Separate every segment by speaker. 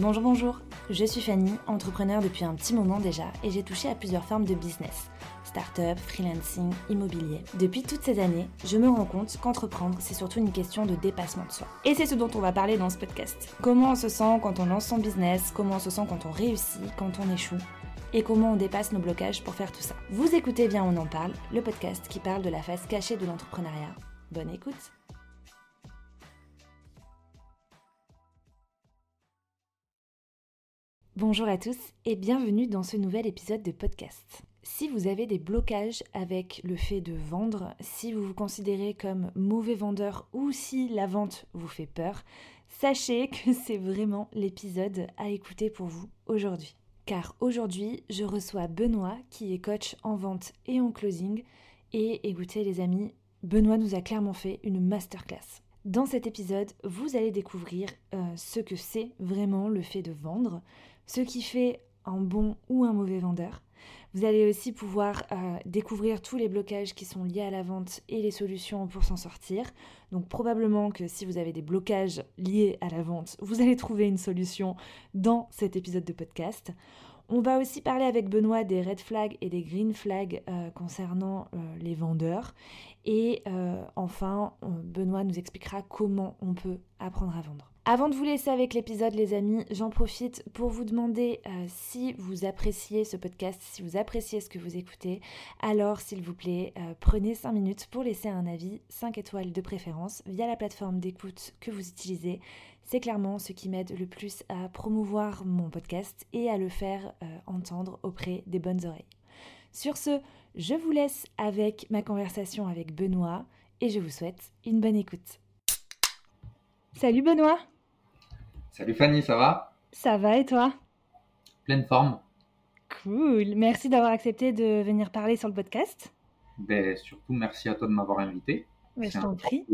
Speaker 1: Bonjour, bonjour, je suis Fanny, entrepreneur depuis un petit moment déjà et j'ai touché à plusieurs formes de business. Start-up, freelancing, immobilier. Depuis toutes ces années, je me rends compte qu'entreprendre, c'est surtout une question de dépassement de soi. Et c'est ce dont on va parler dans ce podcast. Comment on se sent quand on lance son business, comment on se sent quand on réussit, quand on échoue, et comment on dépasse nos blocages pour faire tout ça. Vous écoutez bien On en parle, le podcast qui parle de la face cachée de l'entrepreneuriat. Bonne écoute Bonjour à tous et bienvenue dans ce nouvel épisode de podcast. Si vous avez des blocages avec le fait de vendre, si vous vous considérez comme mauvais vendeur ou si la vente vous fait peur, sachez que c'est vraiment l'épisode à écouter pour vous aujourd'hui. Car aujourd'hui, je reçois Benoît qui est coach en vente et en closing. Et écoutez les amis, Benoît nous a clairement fait une masterclass. Dans cet épisode, vous allez découvrir euh, ce que c'est vraiment le fait de vendre, ce qui fait un bon ou un mauvais vendeur. Vous allez aussi pouvoir euh, découvrir tous les blocages qui sont liés à la vente et les solutions pour s'en sortir. Donc probablement que si vous avez des blocages liés à la vente, vous allez trouver une solution dans cet épisode de podcast. On va aussi parler avec Benoît des red flags et des green flags euh, concernant euh, les vendeurs. Et enfin, Benoît nous expliquera comment on peut apprendre à vendre. Avant de vous laisser avec l'épisode, les amis, j'en profite pour vous demander euh, si vous appréciez ce podcast, si vous appréciez ce que vous écoutez. Alors, s'il vous plaît, euh, prenez 5 minutes pour laisser un avis 5 étoiles de préférence via la plateforme d'écoute que vous utilisez. C'est clairement ce qui m'aide le plus à promouvoir mon podcast et à le faire euh, entendre auprès des bonnes oreilles. Sur ce, je vous laisse avec ma conversation avec Benoît et je vous souhaite une bonne écoute. Salut Benoît
Speaker 2: Salut Fanny, ça va?
Speaker 1: Ça va et toi?
Speaker 2: Pleine forme.
Speaker 1: Cool. Merci d'avoir accepté de venir parler sur le podcast.
Speaker 2: Ben, surtout, merci à toi de m'avoir invité.
Speaker 1: je t'en prie.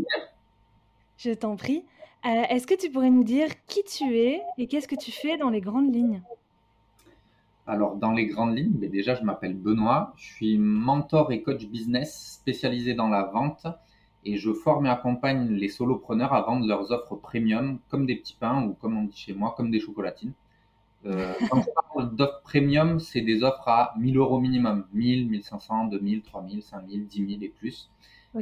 Speaker 1: Je t'en prie. Euh, est-ce que tu pourrais nous dire qui tu es et qu'est-ce que tu fais dans les grandes lignes?
Speaker 2: Alors, dans les grandes lignes, ben déjà, je m'appelle Benoît. Je suis mentor et coach business spécialisé dans la vente et je forme et accompagne les solopreneurs à vendre leurs offres premium comme des petits pains ou comme on dit chez moi, comme des chocolatines. Euh, quand je parle d'offres premium, c'est des offres à 1000 euros minimum, 1000, 1500, 2000, 3000, 5000, 10 000 et plus.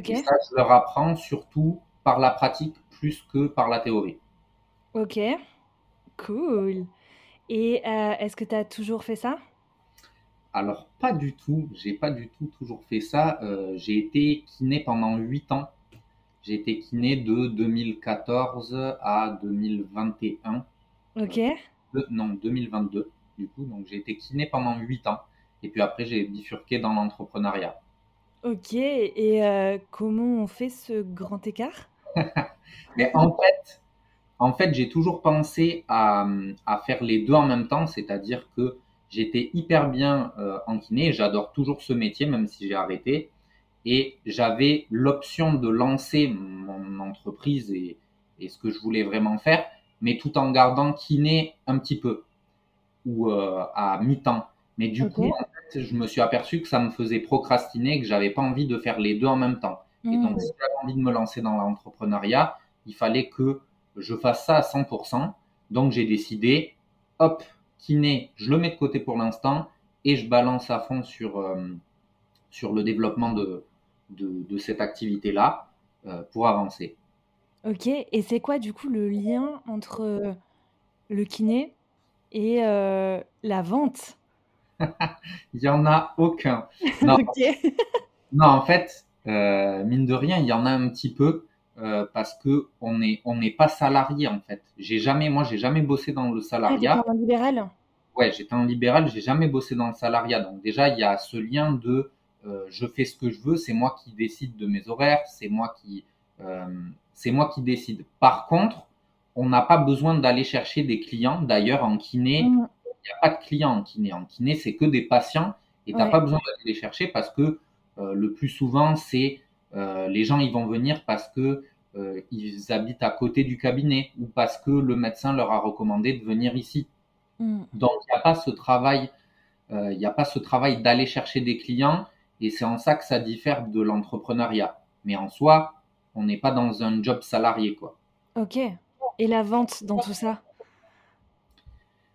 Speaker 2: Et ça, je leur apprends surtout par la pratique plus que par la théorie.
Speaker 1: Ok, cool. Et euh, est-ce que tu as toujours fait ça?
Speaker 2: Alors pas du tout, j'ai pas du tout toujours fait ça. Euh, j'ai été kiné pendant 8 ans. J'ai été kiné de 2014 à 2021.
Speaker 1: Ok.
Speaker 2: non, 2022 du coup. Donc j'ai été kiné pendant 8 ans. Et puis après j'ai bifurqué dans l'entrepreneuriat.
Speaker 1: Ok, et euh, comment on fait ce grand écart?
Speaker 2: Mais en fait, en fait j'ai toujours pensé à, à faire les deux en même temps, c'est-à-dire que J'étais hyper bien euh, en kiné, j'adore toujours ce métier, même si j'ai arrêté. Et j'avais l'option de lancer mon entreprise et, ce que je voulais vraiment faire, mais tout en gardant kiné un petit peu ou euh, à mi-temps. Mais du coup, en fait, je me suis aperçu que ça me faisait procrastiner, que j'avais pas envie de faire les deux en même temps. Et donc, mmh. si j'avais envie de me lancer dans l'entrepreneuriat, il fallait que je fasse ça à 100%. Donc, j'ai décidé, hop, kiné, je le mets de côté pour l'instant et je balance à fond sur, euh, sur le développement de, de, cette activité-là euh, pour avancer.
Speaker 1: Ok, et c'est quoi du coup le lien entre euh, le kiné et la vente?
Speaker 2: Il n'y en a aucun. Non, non en fait, mine de rien, il y en a un petit peu. Parce que on n'est on n'est pas salarié en fait. J'ai jamais, moi, j'ai jamais bossé dans le salariat.
Speaker 1: Ah, en libéral?
Speaker 2: Ouais, j'étais en libéral, j'ai jamais bossé dans le salariat. Donc déjà, il y a ce lien de euh, je fais ce que je veux, c'est moi qui décide de mes horaires, c'est moi qui euh, c'est moi qui décide. Par contre, on n'a pas besoin d'aller chercher des clients. D'ailleurs, en kiné, mm. il n'y a pas de clients en kiné. En kiné, c'est que des patients et tu n'as pas besoin d'aller les chercher parce que euh, le plus souvent, c'est les gens ils vont venir parce que ils habitent à côté du cabinet ou parce que le médecin leur a recommandé de venir ici. Mm. Donc, il n'y a pas ce travail, euh, il n'y a pas ce travail d'aller chercher des clients et c'est en ça que ça diffère de l'entrepreneuriat. Mais en soi, on n'est pas dans un job salarié, quoi.
Speaker 1: Ok. Et la vente dans tout ça?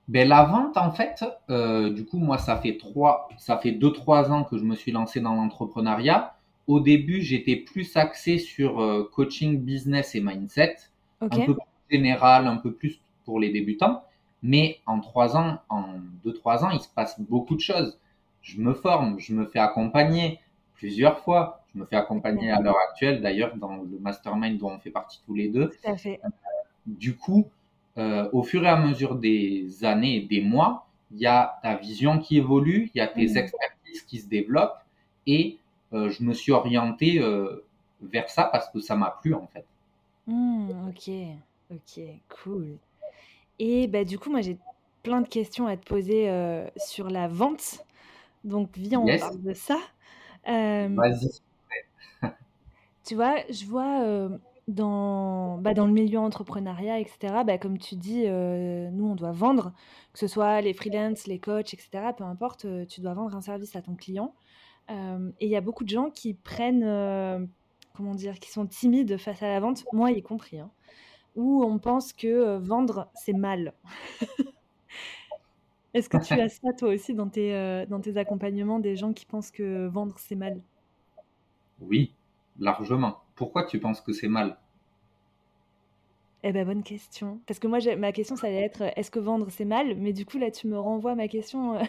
Speaker 2: Ben, La vente, en fait, euh, du coup, moi, ça fait trois, ça fait deux, trois ans que je me suis lancé dans l'entrepreneuriat. Au début, j'étais plus axé sur euh, coaching business et mindset, un peu plus général, un peu plus pour les débutants. Mais en trois ans, en deux, trois ans, il se passe beaucoup de choses. Je me forme, je me fais accompagner plusieurs fois. Je me fais accompagner à l'heure actuelle, d'ailleurs, dans le mastermind dont on fait partie tous les deux.
Speaker 1: Tout à fait.
Speaker 2: Du coup, euh, au fur et à mesure des années et des mois, il y a ta vision qui évolue, il y a tes mmh. expertises qui se développent et euh, je me suis orienté euh, vers ça parce que ça m'a plu en fait.
Speaker 1: Mmh, ok, ok, cool. Et bah, du coup, moi j'ai plein de questions à te poser sur la vente. Donc viens, on parle de ça.
Speaker 2: Vas-y.
Speaker 1: tu vois, je vois dans, bah, dans le milieu entrepreneuriat, etc., bah, comme tu dis, euh, nous, on doit vendre, que ce soit les freelances, les coachs, etc., peu importe, euh, tu dois vendre un service à ton client. Euh, et il y a beaucoup de gens qui prennent, comment dire, qui sont timides face à la vente, moi y compris, hein, où on pense que vendre, c'est mal. Est-ce que tu as ça, toi aussi, dans tes, dans tes accompagnements, des gens qui pensent que vendre, c'est mal?
Speaker 2: Oui, largement. Pourquoi tu penses que c'est mal?
Speaker 1: Eh ben, bonne question. Parce que moi, ma question, ça allait être est-ce que vendre, c'est mal? Mais du coup, là, tu me renvoies ma question.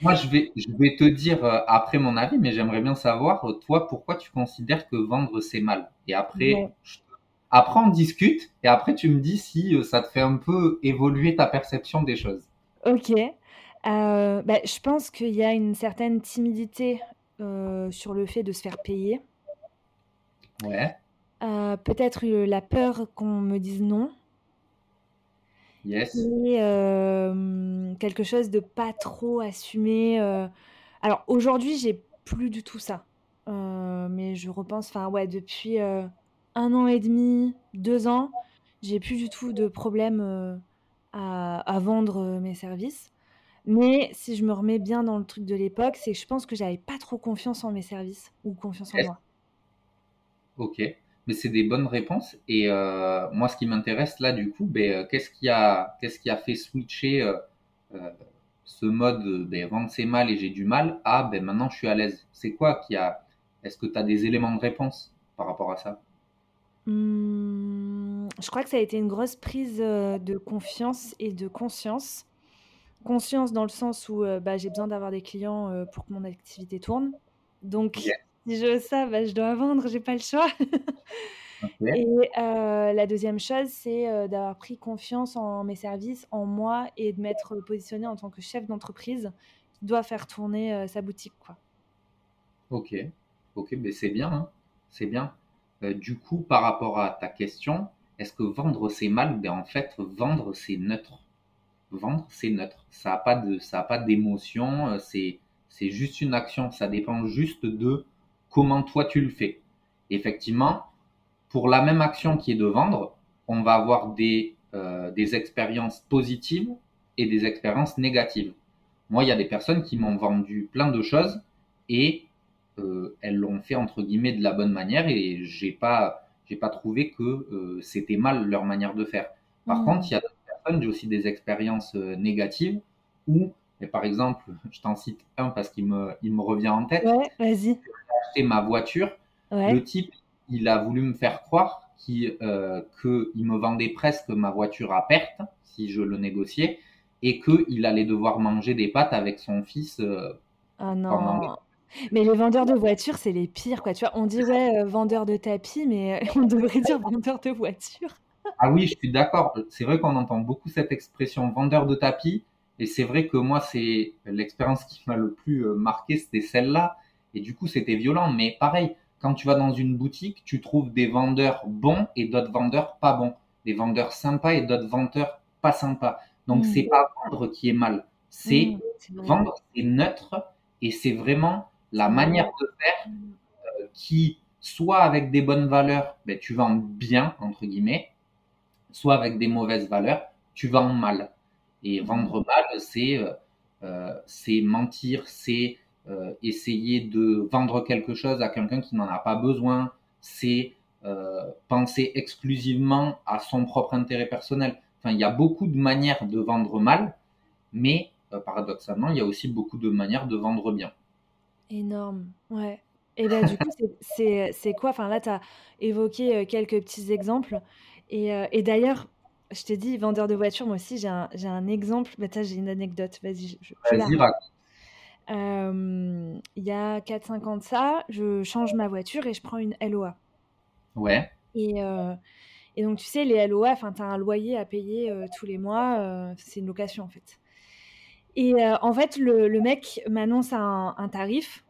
Speaker 1: Euh.
Speaker 2: moi, je vais, je vais te dire euh, après mon avis, mais j'aimerais bien savoir, euh, toi, pourquoi tu considères que vendre, c'est mal? Et après, après, on discute, et après, tu me dis si ça te fait un peu évoluer ta perception des choses.
Speaker 1: Ok. Bah, je pense qu'il y a une certaine timidité sur le fait de se faire payer.
Speaker 2: Ouais.
Speaker 1: Euh, peut-être la peur qu'on me dise non.
Speaker 2: Yes.
Speaker 1: Et euh, quelque chose de pas trop assumé. Euh. Alors aujourd'hui, j'ai plus du tout ça. mais je repense, enfin ouais, depuis un an et demi, deux ans, j'ai plus du tout de problème à, à, vendre mes services. Mais si je me remets bien dans le truc de l'époque, c'est que je pense que j'avais pas trop confiance en mes services ou confiance en moi.
Speaker 2: Ok, mais c'est des bonnes réponses. Et euh, moi, ce qui m'intéresse là, du coup, ben, euh, qu'est-ce qui a, qu'est-ce qui a fait switcher euh, ce mode ben, vendre c'est mal et j'ai du mal à ben, maintenant je suis à l'aise. C'est quoi qui a Est-ce que tu as des éléments de réponse par rapport à ça?
Speaker 1: Mmh, Je crois que ça a été une grosse prise de confiance et de conscience. Conscience dans le sens où bah, j'ai besoin d'avoir des clients pour que mon activité tourne. Donc, si je veux ça, bah, je dois vendre, j'ai pas le choix. Et euh, la deuxième chose, c'est euh, d'avoir pris confiance en mes services, en moi, et de m'être positionné en tant que chef d'entreprise qui doit faire tourner euh, sa boutique. Quoi.
Speaker 2: Ok, ok, mais c'est bien, hein. c'est bien. du coup, par rapport à ta question, est-ce que vendre c'est mal? Ben, En fait, vendre c'est neutre. Vendre c'est neutre. Ça n'a pas d'émotion. C'est, c'est juste une action. Ça dépend juste de comment toi tu le fais. Effectivement, pour la même action qui est de vendre, on va avoir des, euh, des expériences positives et des expériences négatives. Moi, il y a des personnes qui m'ont vendu plein de choses et euh, elles l'ont fait entre guillemets de la bonne manière et j'ai pas j'ai pas trouvé que euh, c'était mal leur manière de faire. Par mmh. contre, il y a d'autres personnes, j'ai aussi des expériences négatives où, par exemple, je t'en cite un parce qu'il me, il me revient en tête.
Speaker 1: Ouais, vas-y
Speaker 2: ma voiture, le type, il a voulu me faire croire qu'il euh, me vendait presque ma voiture à perte si je le négociais et qu'il allait devoir manger des pâtes avec son fils. Euh,
Speaker 1: ah non. Mais les vendeurs de voitures, c'est les pires, quoi. Tu vois, on dit ouais, euh, vendeur de tapis, mais on devrait dire vendeur de voitures.
Speaker 2: ah oui, je suis d'accord. C'est vrai qu'on entend beaucoup cette expression vendeur de tapis. Et c'est vrai que moi, c'est l'expérience qui m'a le plus marqué, c'était celle-là. Et du coup, c'était violent. Mais pareil, quand tu vas dans une boutique, tu trouves des vendeurs bons et d'autres vendeurs pas bons. Des vendeurs sympas et d'autres vendeurs pas sympas. Donc, ce mm. c'est pas vendre qui est mal. C'est mm, vendre, c'est neutre et c'est vraiment la manière de faire euh, qui, soit avec des bonnes valeurs, ben, tu vends bien, entre guillemets, soit avec des mauvaises valeurs, tu vends mal. Et vendre mal, c'est euh, euh mentir, c'est euh, essayer de vendre quelque chose à quelqu'un qui n'en a pas besoin, c'est euh, penser exclusivement à son propre intérêt personnel. enfin, il y a beaucoup de manières de vendre mal, mais euh, paradoxalement, il y a aussi beaucoup de manières de vendre bien.
Speaker 1: Énorme, ouais. Et ben du coup, c'est quoi? Enfin là, tu as évoqué quelques petits exemples. Et, et d'ailleurs, je t'ai dit, vendeur de voiture, moi aussi, j'ai un, un, exemple. Mais bah, j'ai une anecdote. Vas-y, je,
Speaker 2: Vas-y,
Speaker 1: Il y a 4-5 ans de ça, je change ma voiture et je prends une LOA.
Speaker 2: Ouais.
Speaker 1: Et, et donc, tu sais, les LOA, tu as un loyer à payer tous les mois. c'est une location, en fait. Et en fait, le, le mec m'annonce un, un, tarif.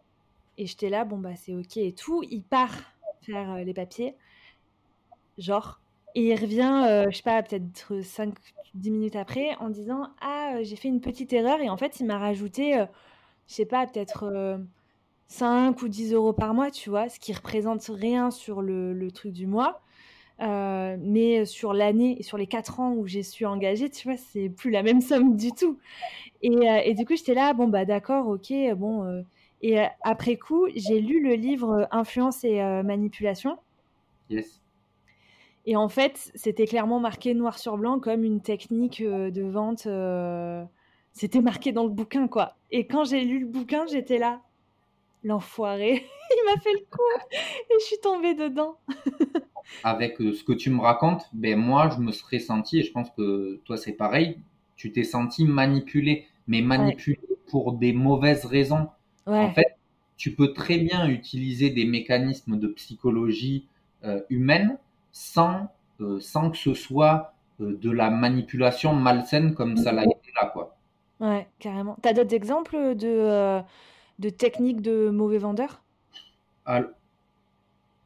Speaker 1: Et j'étais là, bon, bah, c'est OK et tout. Il part faire les papiers. Genre, et il revient, euh, je sais pas, peut-être 5-10 minutes après en disant Ah, euh, j'ai fait une petite erreur. Et en fait, il m'a rajouté, euh, je sais pas, peut-être 5 ou 10 euros par mois, tu vois, ce qui représente rien sur le, le truc du mois. mais sur l'année et sur les 4 ans où j'ai su engager, tu vois, c'est plus la même somme du tout. Et, et du coup, j'étais là, bon, bah d'accord, ok, bon. et après coup, j'ai lu le livre Influence et manipulation.
Speaker 2: Yes.
Speaker 1: Et en fait, c'était clairement marqué noir sur blanc comme une technique euh, de vente. Euh, c'était marqué dans le bouquin, quoi. Et quand j'ai lu le bouquin, j'étais là. L'enfoiré, il m'a fait le coup et je suis tombée dedans.
Speaker 2: Avec euh, ce que tu me racontes, ben moi, je me serais senti, et je pense que toi, c'est pareil, tu t'es senti manipulé, mais manipulé pour des mauvaises raisons. En fait, tu peux très bien utiliser des mécanismes de psychologie humaine sans, euh, sans que ce soit euh, de la manipulation malsaine comme ça l'a été là. Quoi.
Speaker 1: Ouais, carrément. Tu as d'autres exemples de, euh, de techniques de mauvais vendeurs?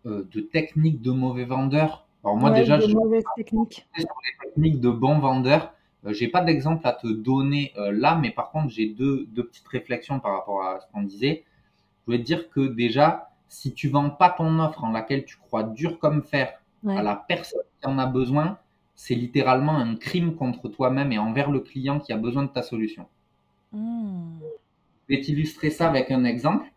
Speaker 2: De techniques de mauvais vendeurs? Alors moi déjà,
Speaker 1: je techniques.
Speaker 2: Sur les techniques de bons vendeurs. j'ai pas d'exemple à te donner là, mais par contre, j'ai deux, deux, petites réflexions par rapport à ce qu'on disait. Je voulais te dire que déjà, si tu vends pas ton offre en laquelle tu crois dur comme fer à la personne qui en a besoin, c'est littéralement un crime contre toi-même et envers le client qui a besoin de ta solution. Hmm. Je vais t'illustrer ça avec un exemple.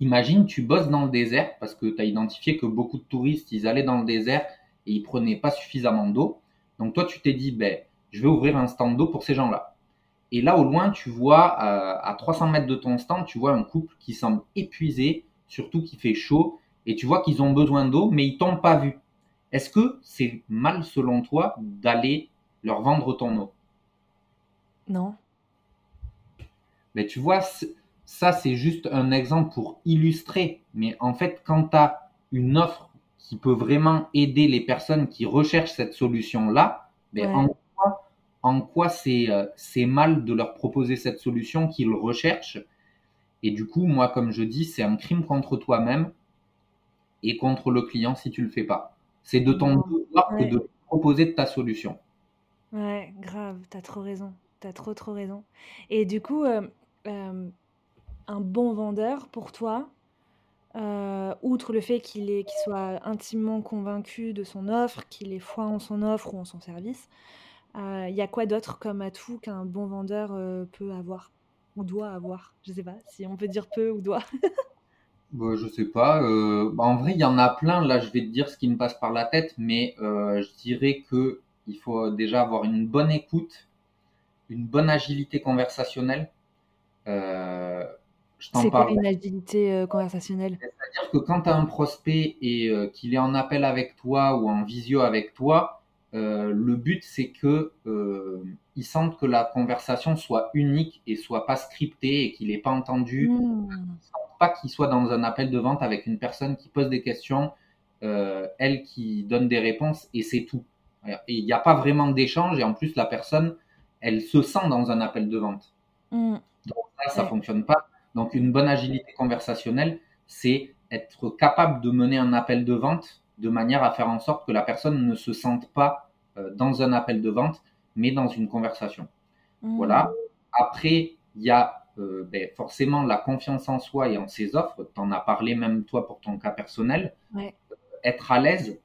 Speaker 2: Imagine, tu bosses dans le désert parce que tu as identifié que beaucoup de touristes, ils allaient dans le désert et ils prenaient pas suffisamment d'eau. Donc toi, tu t'es dit, ben, je vais ouvrir un stand d'eau pour ces gens-là. Et là, au loin, tu vois, euh, à 300 mètres de ton stand, tu vois un couple qui semble épuisé, surtout qui fait chaud, et tu vois qu'ils ont besoin d'eau, mais ils t'ont pas vu. Est-ce que c'est mal selon toi d'aller leur vendre ton eau
Speaker 1: Non.
Speaker 2: Mais tu vois, ça c'est juste un exemple pour illustrer. Mais en fait, quand tu as une offre qui peut vraiment aider les personnes qui recherchent cette solution-là, ben en quoi, euh, c'est mal de leur proposer cette solution qu'ils recherchent? Et du coup, moi, comme je dis, c'est un crime contre toi-même et contre le client si tu le fais pas. C'est de devoir que de proposer ta solution.
Speaker 1: Ouais, grave, t'as trop raison. T'as trop, trop raison. Et du coup, euh, euh, un bon vendeur pour toi, euh, outre le fait qu'il qu'il soit intimement convaincu de son offre, qu'il ait foi en son offre ou en son service, il y a quoi d'autre comme atout qu'un bon vendeur peut avoir ou doit avoir? Je sais pas si on peut dire peu ou doit.
Speaker 2: Bah, je sais pas. Euh, bah, en vrai, il y en a plein. Là, je vais te dire ce qui me passe par la tête, mais euh, je dirais que il faut déjà avoir une bonne écoute, une bonne agilité conversationnelle.
Speaker 1: Euh, je t'en parle. C'est quoi une agilité conversationnelle?
Speaker 2: C'est-à-dire que quand tu as un prospect et qu'il est en appel avec toi ou en visio avec toi, le but c'est que il sente que la conversation soit unique et soit pas scriptée et qu'il n'ait pas entendu. Mmh pas qu'il soit dans un appel de vente avec une personne qui pose des questions, euh, elle qui donne des réponses et c'est tout. Et il n'y a pas vraiment d'échange et en plus la personne, elle se sent dans un appel de vente. Mm. Donc ça, ça fonctionne pas. Donc une bonne agilité conversationnelle, c'est être capable de mener un appel de vente de manière à faire en sorte que la personne ne se sente pas euh, dans un appel de vente, mais dans une conversation. Mm. Voilà. Après, il y a euh, ben, forcément la confiance en soi et en ses offres, tu en as parlé même toi pour ton cas personnel, être à l'aise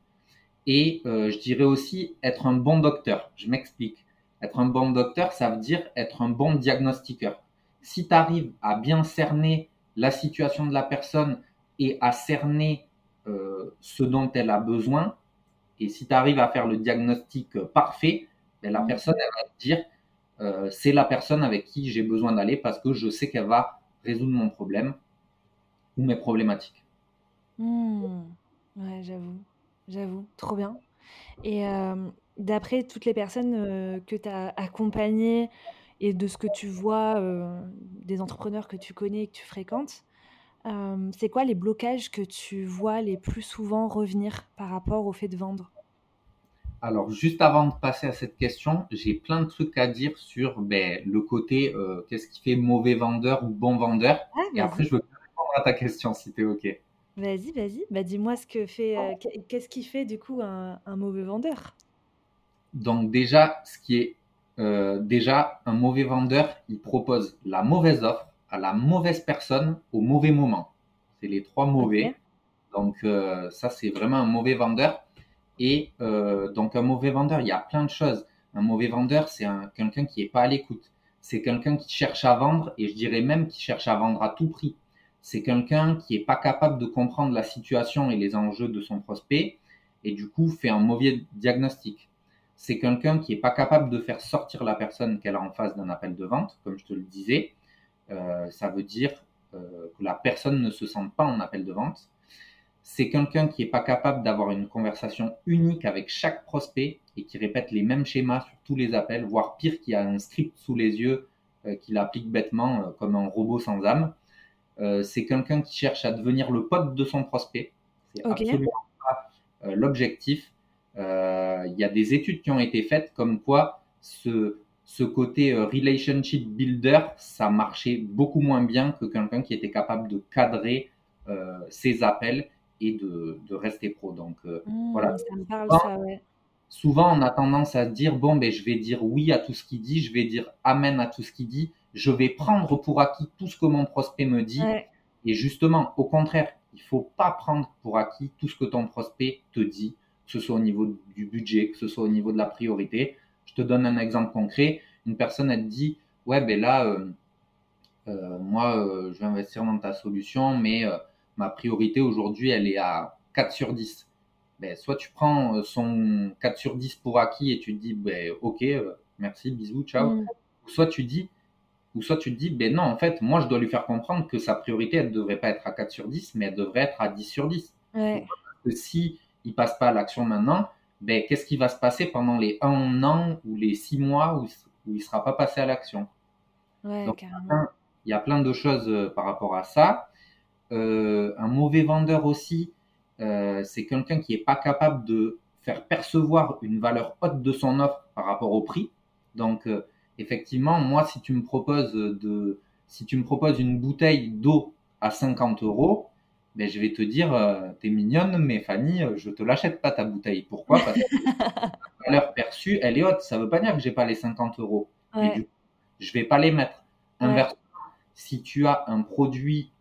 Speaker 2: et euh, je dirais aussi être un bon docteur. Je m'explique. Être un bon docteur, ça veut dire être un bon diagnostiqueur. Si tu arrives à bien cerner la situation de la personne et à cerner euh, ce dont elle a besoin, et si tu arrives à faire le diagnostic parfait, ben, la personne, elle va dire, c'est la personne avec qui j'ai besoin d'aller parce que je sais qu'elle va résoudre mon problème ou mes problématiques.
Speaker 1: Mmh. Ouais, j'avoue, j'avoue, trop bien. Et d'après toutes les personnes que tu as accompagnées et de ce que tu vois des entrepreneurs que tu connais et que tu fréquentes, c'est quoi les blocages que tu vois les plus souvent revenir par rapport au fait de vendre?
Speaker 2: Alors, juste avant de passer à cette question, j'ai plein de trucs à dire sur ben, le côté qu'est-ce qui fait mauvais vendeur ou bon vendeur. Ah, et après, je veux répondre à ta question si tu es OK.
Speaker 1: Vas-y, vas-y. Bah, dis-moi ce que fait, euh, qu'est-ce qui fait du coup un, mauvais vendeur?
Speaker 2: Donc déjà, ce qui est euh, déjà un mauvais vendeur, il propose la mauvaise offre à la mauvaise personne au mauvais moment. C'est les trois mauvais. Donc euh, ça, c'est vraiment un mauvais vendeur. Et donc un mauvais vendeur, il y a plein de choses. Un mauvais vendeur, c'est quelqu'un qui n'est pas à l'écoute. C'est quelqu'un qui cherche à vendre et je dirais même qui cherche à vendre à tout prix c'est quelqu'un qui est pas capable de comprendre la situation et les enjeux de son prospect et du coup fait un mauvais diagnostic. C'est quelqu'un qui est pas capable de faire sortir la personne qu'elle a en face d'un appel de vente, comme je te le disais. Euh, ça veut dire euh, que la personne ne se sent pas en appel de vente. C'est quelqu'un qui est pas capable d'avoir une conversation unique avec chaque prospect et qui répète les mêmes schémas sur tous les appels, voire pire, qui a un script sous les yeux euh, qu'il applique bêtement comme un robot sans âme. Euh, c'est quelqu'un qui cherche à devenir le pote de son prospect. C'est absolument pas euh, l'objectif. Euh, il y a des études qui ont été faites comme quoi ce, ce côté relationship builder, ça marchait beaucoup moins bien que quelqu'un qui était capable de cadrer ses appels et de, de rester pro. Donc mmh, voilà. Ça me parle, ça, ouais souvent on a tendance à dire bon ben je vais dire oui à tout ce qu'il dit, je vais dire amen à tout ce qu'il dit, je vais prendre pour acquis tout ce que mon prospect me dit. Et justement, au contraire, il faut pas prendre pour acquis tout ce que ton prospect te dit, que ce soit au niveau du budget, que ce soit au niveau de la priorité. Je te donne un exemple concret. Une personne, elle te dit, ouais, ben là, euh, euh, moi, euh, je vais investir dans ta solution, mais ma priorité aujourd'hui, elle est à 4 sur 10. Ben, soit tu prends son 4 sur 10 pour acquis et tu te dis, ben, ok, merci, bisous, ciao. Mm. Soit tu dis, ou soit tu te dis, ben non, en fait, moi, je dois lui faire comprendre que sa priorité, elle ne devrait pas être à 4 sur 10, mais elle devrait être à 10 sur 10. Ouais. Parce que si il passe pas à l'action maintenant, ben, qu'est-ce qui va se passer pendant les 1 an ou les 6 mois où, où il ne sera pas passé à l'action? Ouais, Donc, il y a plein de choses euh, par rapport à ça. Euh, un mauvais vendeur aussi, euh, c'est quelqu'un qui n'est pas capable de faire percevoir une valeur haute de son offre par rapport au prix. Donc, euh, effectivement, moi, si tu me proposes de, si tu me proposes une bouteille d'eau à 50 euros, ben, je vais te dire, euh, t'es mignonne, mais Fanny, je te l'achète pas ta bouteille. Pourquoi? Parce que la valeur perçue, elle est haute. Ça veut pas dire que j'ai pas les 50 euros. Ouais. du coup, je vais pas les mettre. Inversement, si tu as un produit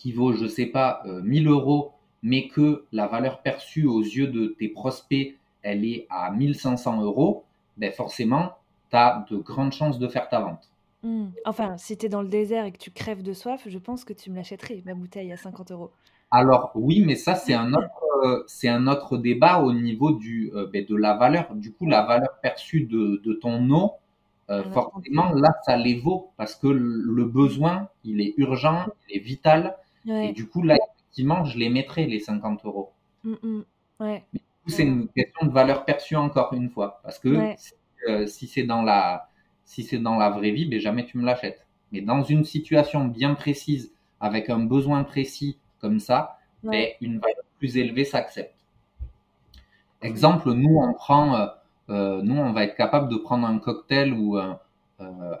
Speaker 2: qui vaut, je sais pas, 1000 euh, euros, mais que la valeur perçue aux yeux de tes prospects, elle est à 1500 euros, ben forcément, tu as de grandes chances de faire ta vente.
Speaker 1: Hmm. Enfin, si tu es dans le désert et que tu crèves de soif, je pense que tu me l'achèterais, ma bouteille à 50 euros.
Speaker 2: Alors oui, mais ça c'est un autre, euh, un autre débat au niveau du, euh, ben, de la valeur. Du coup, la valeur perçue de, de ton eau, euh, forcément là, ça les vaut parce que le besoin, il est urgent, il est vital. Et du coup, là, effectivement, je les mettrai les 50 euros. Hmm. Ouais. c'est une question de valeur perçue encore une fois, parce que euh, si c'est dans la si c'est dans la vraie vie, ben jamais tu me l'achètes. Mais dans une situation bien précise, avec un besoin précis comme ça, ben, une valeur plus élevée s'accepte. Exemple, nous on prend, euh, euh, nous on va être capable de prendre un cocktail ou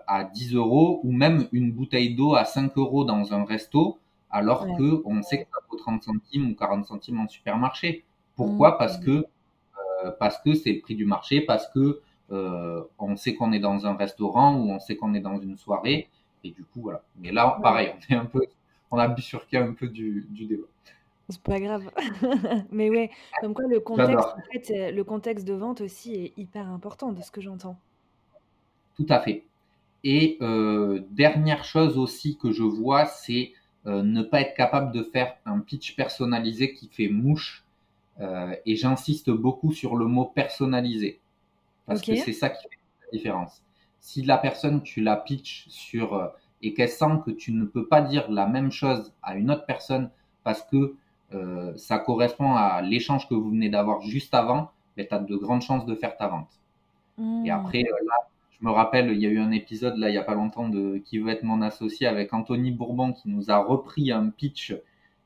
Speaker 2: à 10 euros ou même une bouteille d'eau à 5 euros dans un resto, alors que on sait que ça vaut 30 centimes ou 40 centimes en supermarché. Pourquoi. Parce que parce que c'est le prix du marché, parce que euh, on sait qu'on est dans un restaurant ou on sait qu'on est dans une soirée. Et du coup, voilà. Mais là, pareil, on est un peu, on a bifurqué un peu du, du débat.
Speaker 1: C'est pas grave. Mais ouais, comme quoi le contexte, en fait, euh, le contexte de vente aussi est hyper important de ce que j'entends.
Speaker 2: Tout à fait. Et euh, dernière chose aussi que je vois, c'est ne pas être capable de faire un pitch personnalisé qui fait mouche. et j'insiste beaucoup sur le mot personnalisé. Parce que c'est ça qui fait la différence. Si la personne, tu la pitch sur, euh, et qu'elle sent que tu ne peux pas dire la même chose à une autre personne parce que euh, ça correspond à l'échange que vous venez d'avoir juste avant, ben, tu as de grandes chances de faire ta vente. Et hmm. après, euh, là, je me rappelle, il y a eu un épisode, là, il n'y a pas longtemps, de Qui veut être mon associé avec Anthony Bourbon qui nous a repris un pitch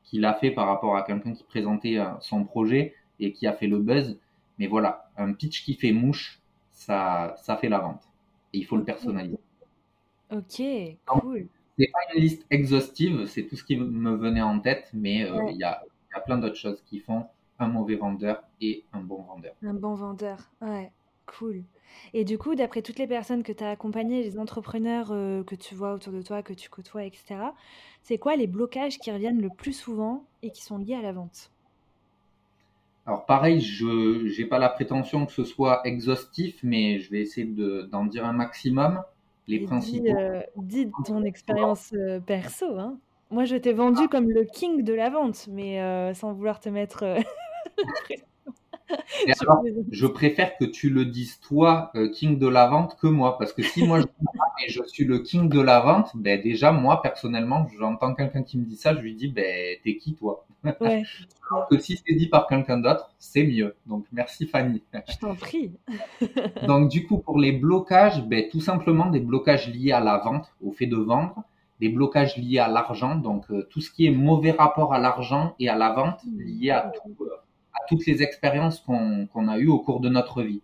Speaker 2: qu'il a fait par rapport à quelqu'un qui présentait euh, son projet et qui a fait le buzz. Mais voilà, un pitch qui fait mouche, ça, ça fait la vente. Et il faut le personnaliser.
Speaker 1: Ok, cool.
Speaker 2: C'est pas une liste exhaustive, c'est tout ce qui me venait en tête, mais il y a y a plein d'autres choses qui font un mauvais vendeur et un bon vendeur.
Speaker 1: Un bon vendeur, ouais, cool. Et du coup, d'après toutes les personnes que tu as accompagnées, les entrepreneurs euh, que tu vois autour de toi, que tu côtoies, etc., c'est quoi les blocages qui reviennent le plus souvent et qui sont liés à la vente?
Speaker 2: Alors pareil, je n'ai pas la prétention que ce soit exhaustif, mais je vais essayer d'en dire un maximum. Les principaux.
Speaker 1: Euh, dis, ton expérience euh, perso. Hein. Moi, je t'ai vendu ah. comme le king de la vente, mais sans vouloir te mettre.
Speaker 2: Je préfère que tu le dises toi, euh, king de la vente, que moi. Parce que si moi je, je suis le king de la vente, ben déjà, moi, personnellement, j'entends quelqu'un qui me dit ça, je lui dis, ben, t'es qui toi? Ouais. Alors que si c'est dit par quelqu'un d'autre, c'est mieux. Donc, merci Fanny.
Speaker 1: Je t'en prie.
Speaker 2: Donc, du coup, pour les blocages, ben, tout simplement des blocages liés à la vente, au fait de vendre des blocages liés à l'argent, donc euh, tout ce qui est mauvais rapport à l'argent et à la vente lié à, euh, à toutes les expériences qu'on a eues au cours de notre vie.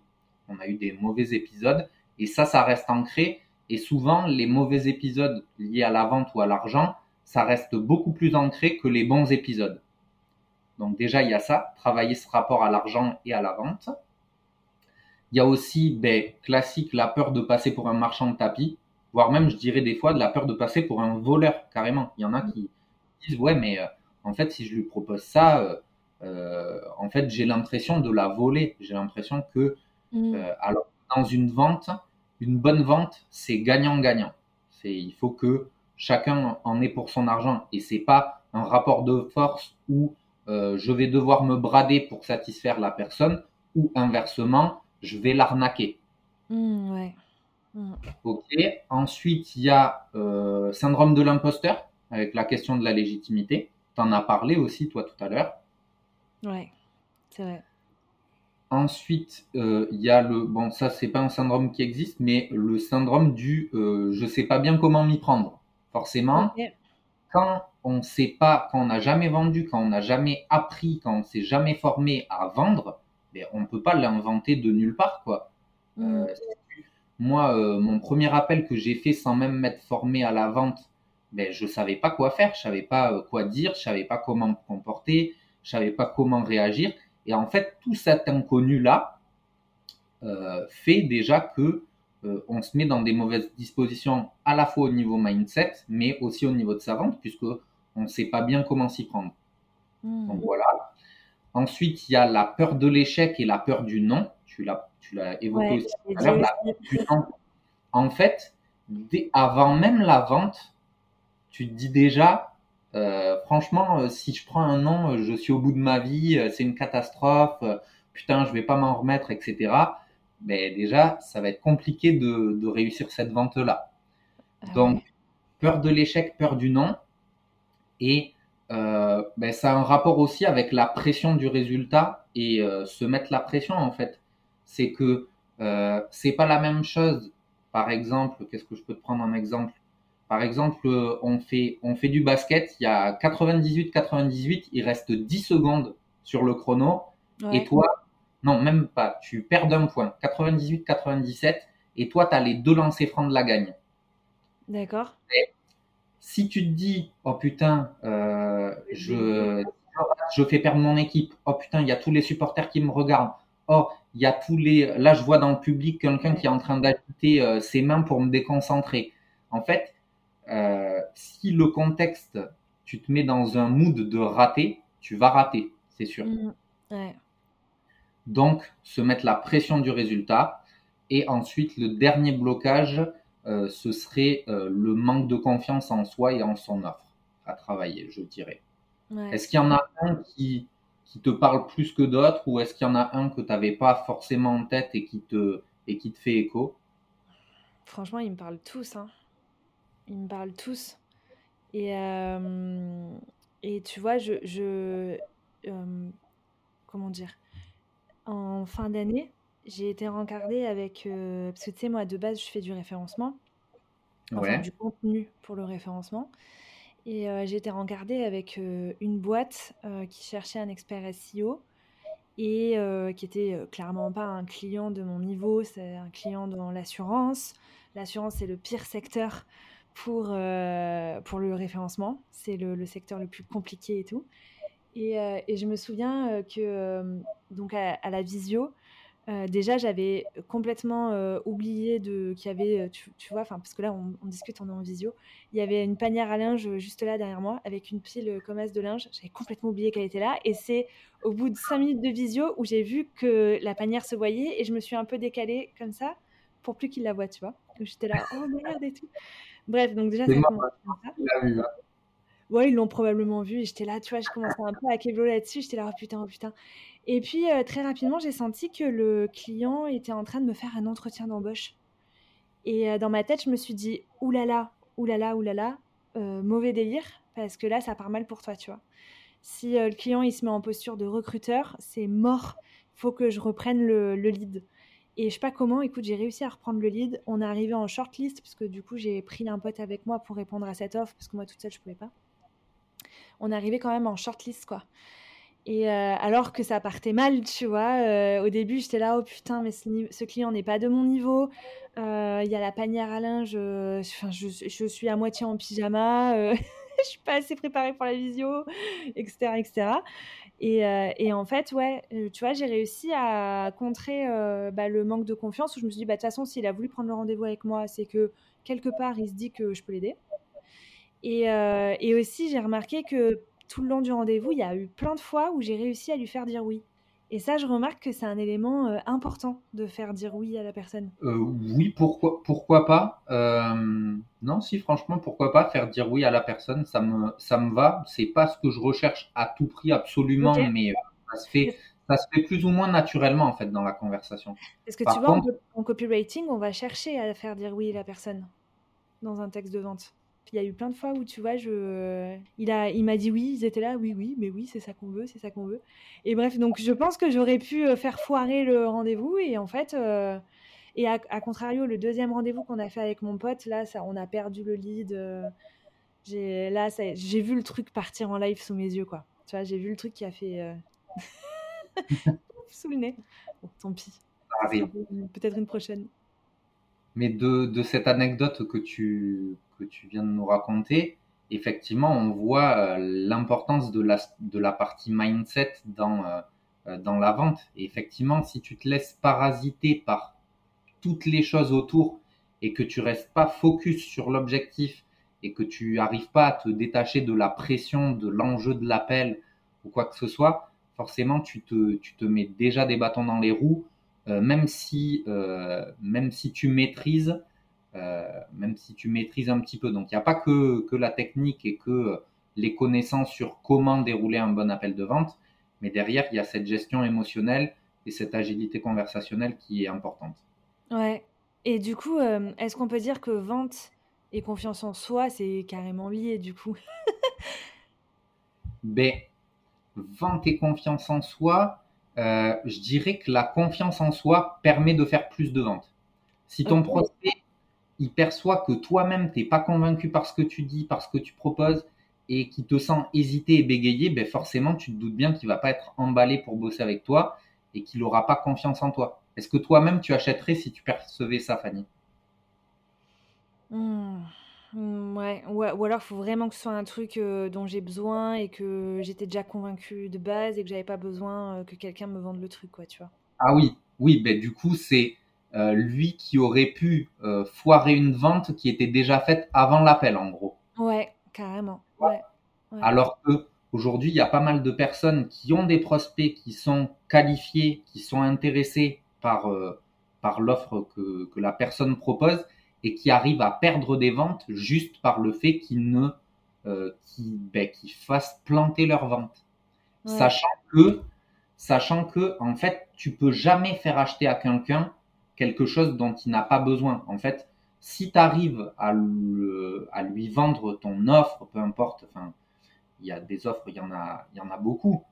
Speaker 2: On a eu des mauvais épisodes et ça, ça reste ancré. Et souvent, les mauvais épisodes liés à la vente ou à l'argent, ça reste beaucoup plus ancré que les bons épisodes. Donc déjà, il y a ça, travailler ce rapport à l'argent et à la vente. Il y a aussi, ben, classique, la peur de passer pour un marchand de tapis voire même, je dirais des fois, de la peur de passer pour un voleur, carrément. Il y en a qui disent, ouais, mais euh, en fait, si je lui propose ça, euh, en fait, j'ai l'impression de la voler. J'ai l'impression que, mm. euh, alors, dans une vente, une bonne vente, c'est gagnant-gagnant. C'est, il faut que chacun en ait pour son argent et c'est pas un rapport de force où je vais devoir me brader pour satisfaire la personne ou inversement, je vais l'arnaquer.
Speaker 1: Mm, ouais.
Speaker 2: Mm. Ok. Ensuite, il y a euh, syndrome de l'imposteur avec la question de la légitimité. Tu en as parlé aussi, toi, tout à l'heure.
Speaker 1: Ouais, c'est vrai.
Speaker 2: Ensuite, euh, il y a le. Bon, ça, c'est pas un syndrome qui existe, mais le syndrome du euh, je sais pas bien comment m'y prendre. Forcément, quand on sait pas, quand on n'a jamais vendu, quand on n'a jamais appris, quand on s'est jamais formé à vendre, ben, on peut pas l'inventer de nulle part, quoi. Mm. Moi, euh, mon premier appel que j'ai fait sans même m'être formé à la vente, ben, je savais pas quoi faire, je savais pas euh, quoi dire, je savais pas comment me comporter, je savais pas comment réagir. Et en fait, tout cet inconnu-là euh, fait déjà que on se met dans des mauvaises dispositions à la fois au niveau mindset, mais aussi au niveau de sa vente, puisque on ne sait pas bien comment s'y prendre. Hmm. Donc voilà. Ensuite, il y a la peur de l'échec et la peur du non. Tu l'as tu l'as évoqué aussi tout à l'heure, En fait, avant même la vente, tu te dis déjà, euh, franchement, euh, si je prends un nom, je suis au bout de ma vie, euh, c'est une catastrophe, putain, je vais pas m'en remettre, etc. Mais déjà, ça va être compliqué de, réussir cette vente-là. Ah Donc, peur de l'échec, peur du non. Et ben, ça a un rapport aussi avec la pression du résultat et se mettre la pression, en fait c'est que euh, c'est pas la même chose. Par exemple, qu'est-ce que je peux te prendre en exemple? Par exemple, euh, on fait, on fait du basket, il y a 98-98, il reste 10 secondes sur le chrono, et toi, non, même pas, tu perds d'un point, 98-97, et toi, tu as les deux lancers francs de la gagne.
Speaker 1: D'accord.
Speaker 2: Si tu te dis, oh putain, euh, je, je fais perdre mon équipe, oh putain, il y a tous les supporters qui me regardent, oh, il y a tous les. Là, je vois dans le public quelqu'un qui est en train d'agiter euh, ses mains pour me déconcentrer. En fait, si le contexte, tu te mets dans un mood de rater, tu vas rater, c'est sûr.
Speaker 1: Mmh,
Speaker 2: Donc, se mettre la pression du résultat. Et ensuite, le dernier blocage, euh, ce serait le manque de confiance en soi et en son offre à travailler, je dirais. Est-ce qu'il y en a un qui, qui te parle plus que d'autres ou est-ce qu'il y en a un que tu n'avais pas forcément en tête et qui te, et qui te fait écho?
Speaker 1: Franchement, ils me parlent tous. Hein. Ils me parlent tous. Et, euh, et tu vois, je. je euh, comment dire En fin d'année, j'ai été rencardée avec. Euh, parce que tu sais, moi, de base, je fais du référencement. Enfin, du contenu pour le référencement. Et j'ai été rencardée avec une boîte qui cherchait un expert SEO et qui était clairement pas un client de mon niveau, c'est un client dans l'assurance. L'assurance, c'est le pire secteur pour, pour le référencement. C'est le, secteur le plus compliqué et tout. Et, et je me souviens que, donc à, la visio, déjà, j'avais complètement oublié qu'il y avait, tu, vois, parce que là, on, discute, on est en visio. Il y avait une panière à linge juste là derrière moi, avec une pile comme de linge. J'avais complètement oublié qu'elle était là. Et c'est au bout de cinq minutes de visio où j'ai vu que la panière se voyait et je me suis un peu décalée comme ça pour plus qu'il la voie, tu vois. J'étais là, oh merde et tout. Bref, donc déjà, ça commence hein. Ouais, ils l'ont probablement vu et j'étais là, tu vois, je commençais un peu à kéblo là-dessus. J'étais là, oh putain, oh putain. Et puis, euh, très rapidement, j'ai senti que le client était en train de me faire un entretien d'embauche. Et euh, dans ma tête, je me suis dit, oulala, oulala, oulala, euh, mauvais délire, parce que là, ça part mal pour toi, tu vois. Si le client, il se met en posture de recruteur, c'est mort. Il faut que je reprenne le, le lead. Et je sais pas comment, écoute, j'ai réussi à reprendre le lead. On est arrivé en shortlist, parce que du coup, j'ai pris un pote avec moi pour répondre à cette offre, parce que moi, toute seule, je pouvais pas. On est arrivé quand même en shortlist, quoi. Et euh, alors que ça partait mal, tu vois, euh, au début j'étais là, oh putain, mais ce, client n'est pas de mon niveau. Euh, il y a la panière à linge, enfin, je, je, suis à moitié en pyjama, je suis pas assez préparée pour la visio, etc. etc. Et, et en fait, ouais, tu vois, j'ai réussi à contrer bah, le manque de confiance où je me suis dit, bah, de toute façon, s'il a voulu prendre le rendez-vous avec moi, c'est que quelque part, il se dit que je peux l'aider. Et aussi, j'ai remarqué que tout le long du rendez-vous, il y a eu plein de fois où j'ai réussi à lui faire dire oui. Et ça, je remarque que c'est un élément euh, important de faire dire oui à la personne.
Speaker 2: Euh, oui, pourquoi, pourquoi pas euh, Non, si, franchement, pourquoi pas faire dire oui à la personne Ça me, ça me va. C'est pas ce que je recherche à tout prix, absolument, mais ça se fait. Ça se fait plus ou moins naturellement en fait dans la conversation.
Speaker 1: Est-ce que tu vois, en copywriting, on va chercher à faire dire oui à la personne dans un texte de vente. Il y a eu plein de fois où, tu vois, je... il, a... il m'a dit oui, ils étaient là, oui, oui, mais oui, c'est ça qu'on veut, c'est ça qu'on veut. Et bref, donc je pense que j'aurais pu euh, faire foirer le rendez-vous. Et en fait, euh, et à, contrario, le deuxième rendez-vous qu'on a fait avec mon pote, là, ça, on a perdu le lead. Euh, j'ai, là, j'ai vu le truc partir en live sous mes yeux, quoi. Tu vois, j'ai vu le truc qui a fait sous le nez. Bon, tant pis. Peut-être une prochaine.
Speaker 2: Mais de, cette anecdote que tu, que tu viens de nous raconter, effectivement, on voit euh, l'importance de la, de la partie mindset dans, euh, euh, dans la vente. Et effectivement, si tu te laisses parasiter par toutes les choses autour et que tu restes pas focus sur l'objectif et que tu arrives pas à te détacher de la pression, de l'enjeu de l'appel ou quoi que ce soit, forcément, tu te, tu te mets déjà des bâtons dans les roues, même, si, même si tu maîtrises euh, même si tu maîtrises un petit peu. Donc il n'y a pas que, que la technique et que les connaissances sur comment dérouler un bon appel de vente, mais derrière, il y a cette gestion émotionnelle et cette agilité conversationnelle qui est importante.
Speaker 1: Ouais. Et du coup, euh, est-ce qu'on peut dire que vente et confiance en soi, c'est carrément lié du coup?
Speaker 2: Ben, vente et confiance en soi, euh, je dirais que la confiance en soi permet de faire plus de ventes. Si ton prospect il perçoit que toi-même, tu n'es pas convaincu par ce que tu dis, par ce que tu proposes, et qui te sent hésiter et bégayer, ben forcément, tu te doutes bien qu'il va pas être emballé pour bosser avec toi et qu'il n'aura pas confiance en toi. Est-ce que toi-même, tu achèterais si tu percevais ça, Fanny?
Speaker 1: Mmh. Mmh, ouais. Ou, alors, il faut vraiment que ce soit un truc euh, dont j'ai besoin et que j'étais déjà convaincu de base et que j'avais pas besoin euh, que quelqu'un me vende le truc, quoi, tu vois.
Speaker 2: Ah oui, oui, ben du coup, c'est euh, lui qui aurait pu foirer une vente qui était déjà faite avant l'appel, en gros.
Speaker 1: Ouais, carrément. Ouais.
Speaker 2: Alors que aujourd'hui, il y a pas mal de personnes qui ont des prospects qui sont qualifiés, qui sont intéressés par par l'offre que, que la personne propose et qui arrivent à perdre des ventes juste par le fait qu'ils ne qui, ben, fassent planter leur vente. Sachant que sachant que en fait, tu peux jamais faire acheter à quelqu'un quelque chose dont il n'a pas besoin. En fait, si tu arrives à, à, lui vendre ton offre, peu importe, enfin, il y a des offres, il y en a, il y en a beaucoup,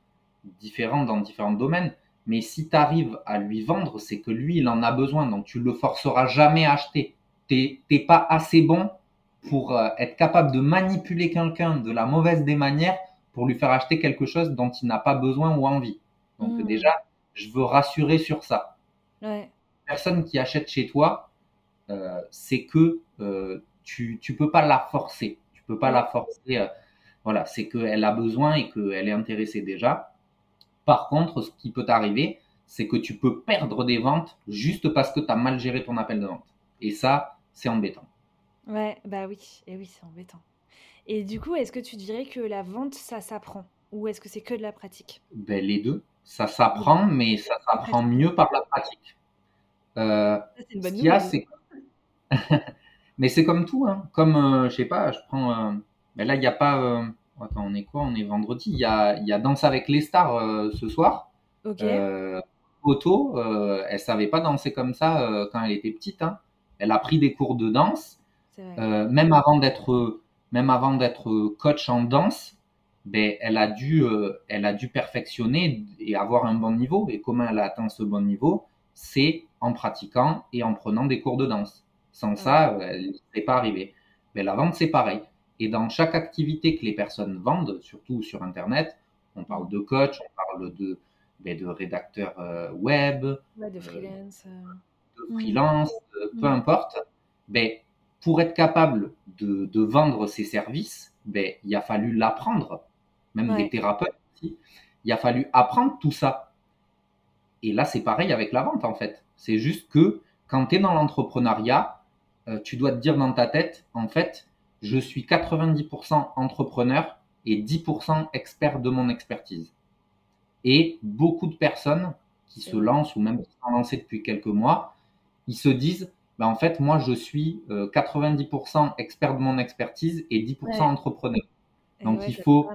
Speaker 2: différentes dans différents domaines. Mais si tu arrives à lui vendre, c'est que lui, il en a besoin. Donc, tu le forceras jamais à acheter. Tu n'es pas assez bon pour euh, être capable de manipuler quelqu'un de la mauvaise des manières pour lui faire acheter quelque chose dont il n'a pas besoin ou envie. Donc, mmh. déjà, je veux rassurer sur ça.
Speaker 1: Ouais.
Speaker 2: Personne qui achète chez toi, euh, c'est que euh, tu ne peux pas la forcer. Tu peux pas la forcer. voilà, c'est qu'elle a besoin et qu'elle est intéressée déjà. Par contre, ce qui peut t'arriver, c'est que tu peux perdre des ventes juste parce que tu as mal géré ton appel de vente. Et ça, c'est embêtant.
Speaker 1: Ouais, bah oui, et oui, c'est embêtant. Et du coup, est-ce que tu dirais que la vente, ça s'apprend? Ou est-ce que c'est que de la pratique?
Speaker 2: Ben, Les deux. Ça s'apprend, mais ça s'apprend mieux par la pratique.
Speaker 1: Euh, c'est une bonne nouvelle.
Speaker 2: mais c'est comme tout. Hein. Comme, euh, je sais pas, je prends. Euh, ben là, il n'y a pas. Euh, Attends, on est quoi? On est vendredi. Il y a, y a Danse avec les stars euh, ce soir.
Speaker 1: Ok.
Speaker 2: Otto, elle savait pas danser comme ça quand elle était petite. Hein. Elle a pris des cours de danse. Euh, même avant d'être, même avant d'être coach en danse, ben, elle a dû, elle a dû perfectionner et avoir un bon niveau. Et comment elle a atteint ce bon niveau? C'est en pratiquant et en prenant des cours de danse. Sans ça, elle n'est pas arrivée. Mais la vente, c'est pareil. Et dans chaque activité que les personnes vendent, surtout sur Internet, on parle de coach, on parle de, ben, de rédacteur euh, web,
Speaker 1: ouais, de freelance,
Speaker 2: euh, de freelance mmh. peu importe. Ben, pour être capable de, de vendre ses services, ben, il a fallu l'apprendre, même ouais. des thérapeutes aussi. Il a fallu apprendre tout ça. Et là, c'est pareil avec la vente, en fait. C'est juste que quand tu es dans l'entrepreneuriat, euh, tu dois te dire dans ta tête, en fait, je suis 90% entrepreneur et 10% expert de mon expertise. Et beaucoup de personnes qui se lancent ou même qui sont lancées depuis quelques mois, ils se disent, bah en fait, moi, je suis 90% expert de mon expertise et 10% ouais. entrepreneur. Donc, ouais, il faut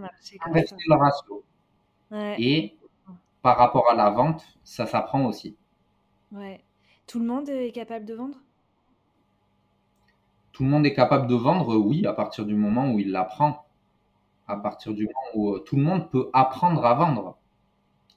Speaker 2: rester le ratio.
Speaker 1: Ouais.
Speaker 2: Et par rapport à la vente, ça s'apprend aussi.
Speaker 1: Ouais. Tout le monde est capable de vendre?
Speaker 2: Tout le monde est capable de vendre, oui, à partir du moment où il l'apprend. À partir du moment où tout le monde peut apprendre à vendre.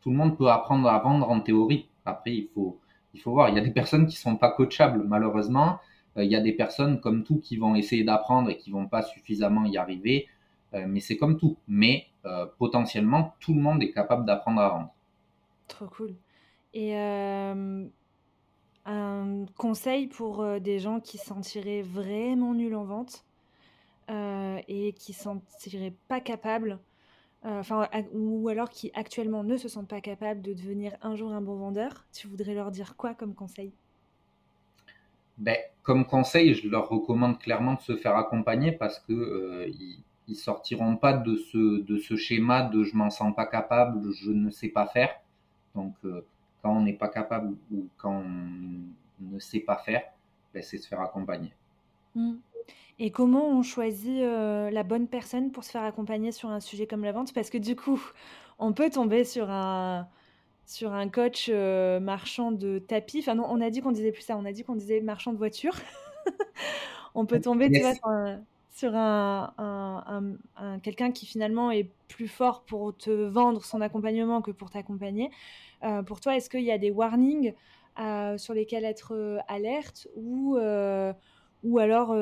Speaker 2: Tout le monde peut apprendre à vendre en théorie. Après, il faut, il faut voir. Il y a des personnes qui sont pas coachables, malheureusement. Euh, il y a des personnes comme tout qui vont essayer d'apprendre et qui vont pas suffisamment y arriver. Euh, mais c'est comme tout. Mais euh, potentiellement, tout le monde est capable d'apprendre à vendre.
Speaker 1: Trop cool. Et un conseil pour des gens qui se sentiraient vraiment nuls en vente et qui ne se sentiraient pas capables, enfin, ou alors qui actuellement ne se sentent pas capables de devenir un jour un bon vendeur, tu voudrais leur dire quoi comme conseil?
Speaker 2: Ben, Comme conseil, je leur recommande clairement de se faire accompagner parce que euh, ils, ils sortiront pas de ce, de ce schéma de je m'en sens pas capable, je ne sais pas faire. Donc, euh, quand on n'est pas capable ou quand on ne sait pas faire, ben, c'est se faire accompagner.
Speaker 1: Mmh. Et comment on choisit euh, la bonne personne pour se faire accompagner sur un sujet comme la vente? Parce que du coup, on peut tomber sur un, sur un coach euh, marchand de tapis. Enfin non, on a dit qu'on disait plus ça, on a dit qu'on disait marchand de voitures. on peut tomber, yes. tu vois, sur un, sur un, un, un quelqu'un qui finalement est plus fort pour te vendre son accompagnement que pour t'accompagner. Euh, pour toi, est-ce qu'il y a des warnings sur lesquels être alerte ou, ou alors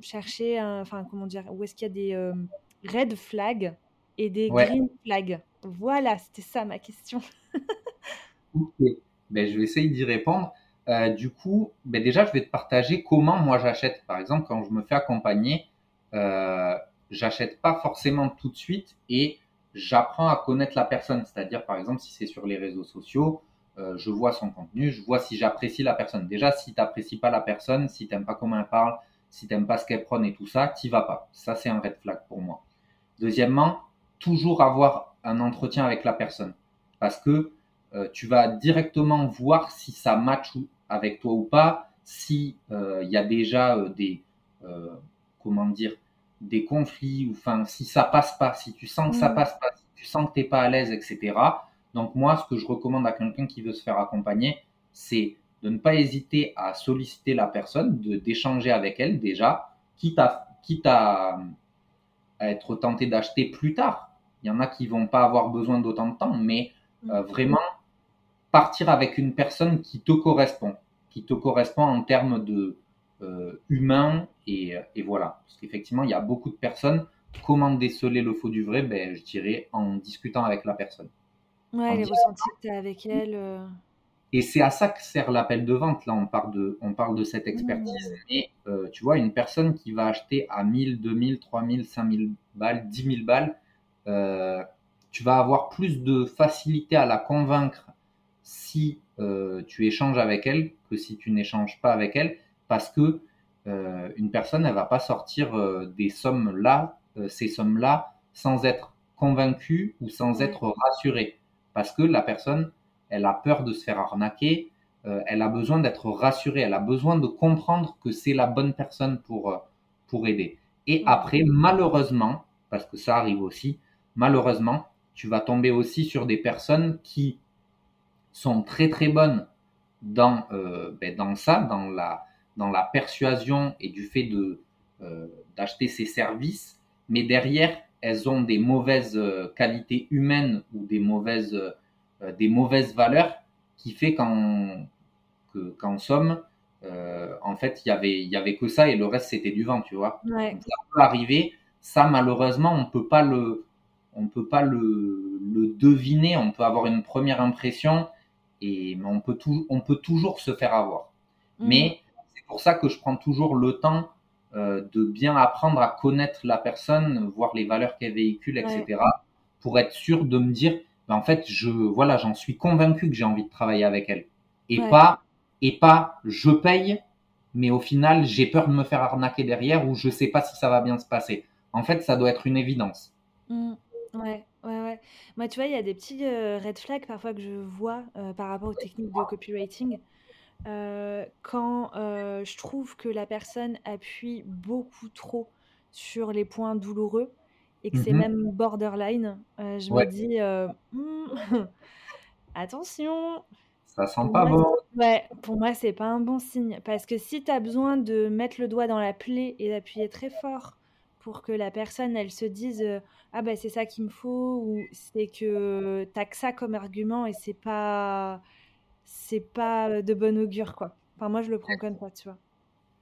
Speaker 1: chercher, enfin comment dire, où est-ce qu'il y a des red flags et des ouais. green flags Voilà, c'était ça ma question.
Speaker 2: ok, ben, je vais essayer d'y répondre. Euh, du coup, ben déjà, je vais te partager comment moi j'achète. Par exemple, quand je me fais accompagner, euh, j'achète pas forcément tout de suite et j'apprends à connaître la personne. C'est-à-dire, par exemple, si c'est sur les réseaux sociaux, euh, je vois son contenu, je vois si j'apprécie la personne. Déjà, si tu n'apprécies pas la personne, si tu n'aimes pas comment elle parle, si tu n'aimes pas ce qu'elle prône et tout ça, tu vas pas. Ça, c'est un red flag pour moi. Deuxièmement, toujours avoir un entretien avec la personne. Parce que euh, tu vas directement voir si ça match avec toi ou pas, si il euh, y a déjà des, comment dire, des conflits, ou enfin, si ça passe pas, si tu sens que ça passe pas, si tu sens que t'es pas à l'aise, etc. Donc moi, ce que je recommande à quelqu'un qui veut se faire accompagner, c'est de ne pas hésiter à solliciter la personne, de d'échanger avec elle déjà, quitte à, quitte à, être tenté d'acheter plus tard. Il y en a qui vont pas avoir besoin d'autant de temps, mais euh, mm. vraiment partir avec une personne qui te correspond, qui te correspond en termes de euh, humain et, et, voilà. Parce qu'effectivement, il y a beaucoup de personnes. Comment déceler le faux du vrai? Ben, Je dirais en discutant avec la personne.
Speaker 1: Ouais, les ressentis que tu as avec elle. Euh.
Speaker 2: Et c'est à ça que sert l'appel de vente. Là, on parle de, on parle de cette expertise. Mais euh, tu vois, une personne qui va acheter à 1000, 2000, 3000, 5000 balles, 10 000 balles, euh, tu vas avoir plus de facilité à la convaincre si euh, tu échanges avec elle que si tu n'échanges pas avec elle. Parce que une personne, elle va pas sortir des sommes là, ces sommes-là, sans être convaincue ou sans être rassurée. Parce que la personne, elle a peur de se faire arnaquer, euh, elle a besoin d'être rassurée, elle a besoin de comprendre que c'est la bonne personne pour, euh, pour aider. Et après, malheureusement, parce que ça arrive aussi, malheureusement, tu vas tomber aussi sur des personnes qui sont très très bonnes dans, euh, ben, dans ça, dans la, dans la persuasion et du fait de d'acheter ces services, mais derrière, elles ont des mauvaises qualités humaines ou des mauvaises euh, des mauvaises valeurs qui fait qu'en somme, euh, en fait, il y avait, y avait que ça et le reste c'était du vent, tu vois.
Speaker 1: Ouais.
Speaker 2: ça peut arriver. Ça, malheureusement, on peut pas le, on peut pas le, le deviner. On peut avoir une première impression et on peut tout, on peut toujours se faire avoir. Mhm. Mais c'est pour ça que je prends toujours le temps euh, de bien apprendre à connaître la personne, voir les valeurs qu'elle véhicule, etc. Pour être sûr de me dire, ben, en fait, je, voilà, j'en suis convaincu que j'ai envie de travailler avec elle. Et pas, et pas, je paye, mais au final, j'ai peur de me faire arnaquer derrière ou je sais pas si ça va bien se passer. En fait, ça doit être une évidence.
Speaker 1: Mmh. Ouais, ouais, ouais. Moi, tu vois, il y a des petits euh, red flags parfois que je vois euh, par rapport aux techniques de copywriting. Euh, quand je trouve que la personne appuie beaucoup trop sur les points douloureux, et que c'est mmh même borderline, euh, je me dis euh, «Hmm, attention.
Speaker 2: Ça sent pas bon.
Speaker 1: Ouais, pour moi, c'est pas un bon signe. Parce que si tu as besoin de mettre le doigt dans la plaie et d'appuyer très fort pour que la personne, elle se dise euh, Ah, ben c'est ça qu'il me faut, ou c'est que t'as que ça comme argument et c'est pas, c'est pas de bon augure, quoi. Enfin, moi, je le prends comme ça, tu vois.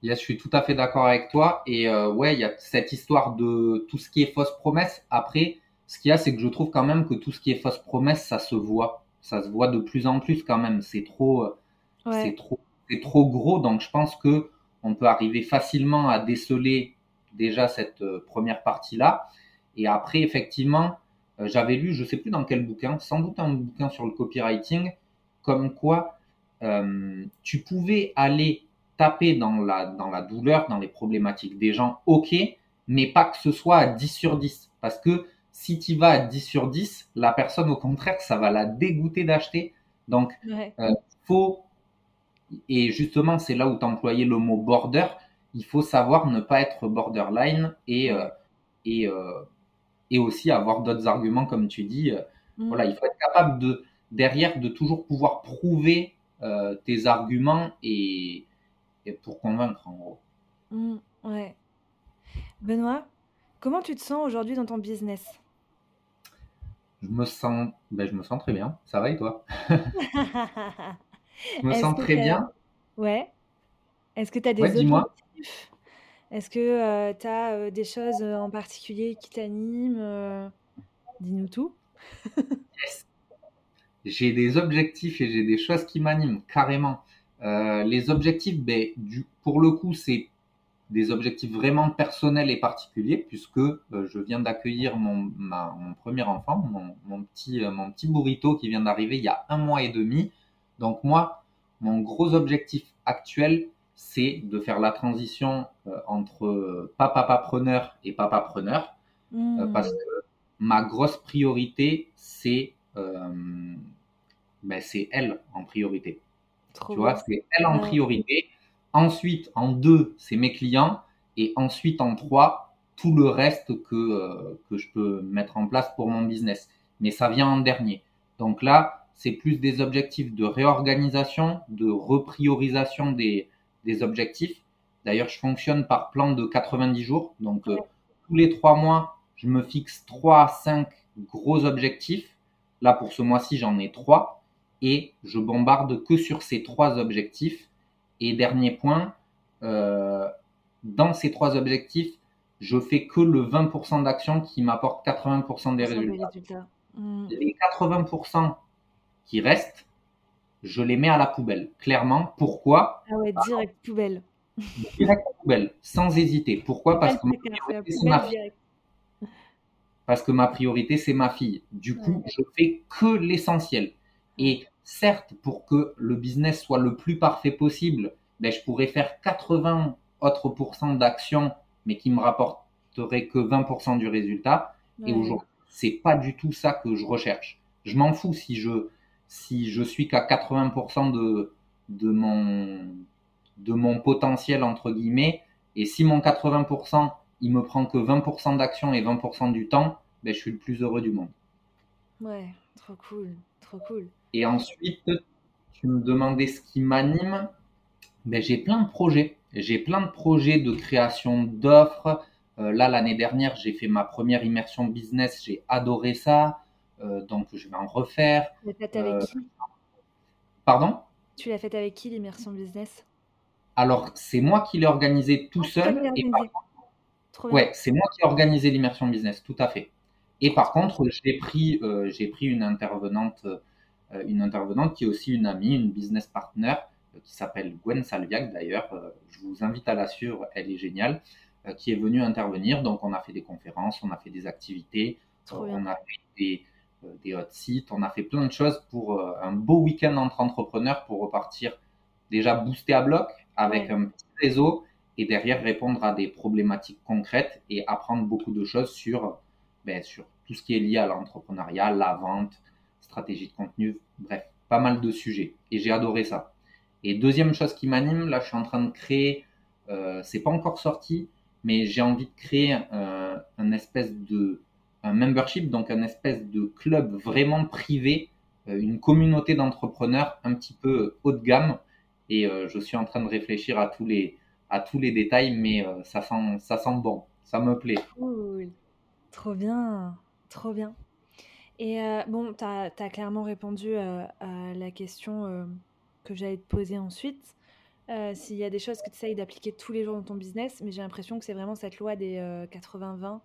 Speaker 2: Yes, je suis tout à fait d'accord avec toi. Et euh, ouais, il y a cette histoire de tout ce qui est fausse promesse. Après, ce qu'il y a, c'est que je trouve quand même que tout ce qui est fausse promesse, ça se voit. Ça se voit de plus en plus quand même. C'est trop, euh, c'est trop, c'est trop gros. Donc, je pense que on peut arriver facilement à déceler déjà cette euh, première partie-là. Et après, effectivement, j'avais lu, je sais plus dans quel bouquin, sans doute un bouquin sur le copywriting, comme quoi tu pouvais aller taper dans la, dans la douleur, dans les problématiques des gens, ok, mais pas que ce soit à 10 sur 10. Parce que si tu vas à 10 sur 10, la personne, au contraire, ça va la dégoûter d'acheter. Donc, euh, faut, et justement, c'est là où tu employais le mot border, il faut savoir ne pas être borderline et, euh, et, euh, et aussi avoir d'autres arguments, comme tu dis. Mm. Voilà, il faut être capable de, derrière, de toujours pouvoir prouver tes arguments et, pour convaincre en gros.
Speaker 1: Mmh, ouais. Benoît, comment tu te sens aujourd'hui dans ton business?
Speaker 2: Je me sens, ben, je me sens très bien. Ça va et toi? Je me sens très bien.
Speaker 1: Ouais. Est-ce que tu as des objectifs? Est-ce que tu as des choses en particulier qui t'animent? Dis-nous tout.
Speaker 2: J'ai des objectifs et j'ai des choses qui m'animent carrément. Euh, les objectifs, ben, du, pour le coup, c'est des objectifs vraiment personnels et particuliers, puisque euh, je viens d'accueillir mon, mon, premier enfant, mon, mon, petit, euh, mon petit burrito qui vient d'arriver il y a un mois et demi. Donc moi, mon gros objectif actuel, c'est de faire la transition entre papa-preneur et papa-preneur, mmh. parce que ma grosse priorité, c'est ben, c'est elle en priorité tu vois, c'est elle en priorité. Ensuite, en deux, c'est mes clients. Et ensuite, en trois, tout le reste que, euh, que je peux mettre en place pour mon business. Mais ça vient en dernier. Donc là, c'est plus des objectifs de réorganisation, de repriorisation des, des objectifs. D'ailleurs, je fonctionne par plan de 90 jours. Donc, euh, tous les trois mois, je me fixe trois à cinq gros objectifs. Là, pour ce mois-ci, j'en ai trois. Et je bombarde que sur ces trois objectifs. Et dernier point, euh, dans ces trois objectifs, je fais que le 20% d'actions qui m'apportent 80% des résultats. Hmm. Les 80% qui restent, je les mets à la poubelle. Clairement, pourquoi?
Speaker 1: Ah ouais, direct poubelle.
Speaker 2: Direct poubelle, sans hésiter. Pourquoi? Parce que ma priorité, c'est ma fille. Parce que ma priorité, c'est ma fille. Du coup, je fais que l'essentiel. Et certes, pour que le business soit le plus parfait possible, ben, je pourrais faire 80 autres pourcents d'actions, mais qui me rapporteraient que 20% du résultat. Et aujourd'hui, c'est pas du tout ça que je recherche. Je m'en fous si je, si je suis qu'à 80% de, de, mon, de mon potentiel, entre guillemets, et si mon 80%, il me prend que 20% d'action et 20% du temps, ben, je suis le plus heureux du monde.
Speaker 1: Ouais, trop cool, trop cool.
Speaker 2: Et ensuite, tu me demandais ce qui m'anime. Ben, j'ai plein de projets. J'ai plein de projets de création d'offres. Euh, là, l'année dernière, j'ai fait ma première immersion business. J'ai adoré ça. Euh, donc je vais en refaire.
Speaker 1: Tu l'as faite avec euh, qui?
Speaker 2: Pardon?
Speaker 1: Tu l'as faite avec qui l'immersion business?
Speaker 2: Alors c'est moi qui l'ai organisé tout ah, seul. Et ouais, c'est moi qui ai organisé l'immersion business, tout à fait. Et par contre, j'ai pris, euh, j'ai pris une intervenante, une intervenante qui est aussi une amie, une business partner, qui s'appelle Gwen Salviac d'ailleurs. je vous invite à la suivre, elle est géniale, qui est venue intervenir. Donc on a fait des conférences, on a fait des activités, on a fait des, euh, des hot sites. On a fait plein de choses pour euh, un beau week-end entre entrepreneurs pour repartir déjà booster à bloc avec un petit réseau et derrière répondre à des problématiques concrètes et apprendre beaucoup de choses sur, ben, sur tout ce qui est lié à l'entrepreneuriat, la vente, stratégie de contenu, bref, pas mal de sujets. Et j'ai adoré ça. Et deuxième chose qui m'anime, là je suis en train de créer, euh, c'est pas encore sorti, mais j'ai envie de créer un espèce de un membership, donc un espèce de club vraiment privé, euh, une communauté d'entrepreneurs un petit peu haut de gamme. Et euh, je suis en train de réfléchir à tous les, à tous les détails, mais euh, ça, sent, ça sent bon, ça me plaît.
Speaker 1: Cool. Trop bien, trop bien. Et bon, tu as, clairement répondu à la question que j'allais te poser ensuite. S'il y a des choses que tu essayes d'appliquer tous les jours dans ton business, mais j'ai l'impression que c'est vraiment cette loi des 80-20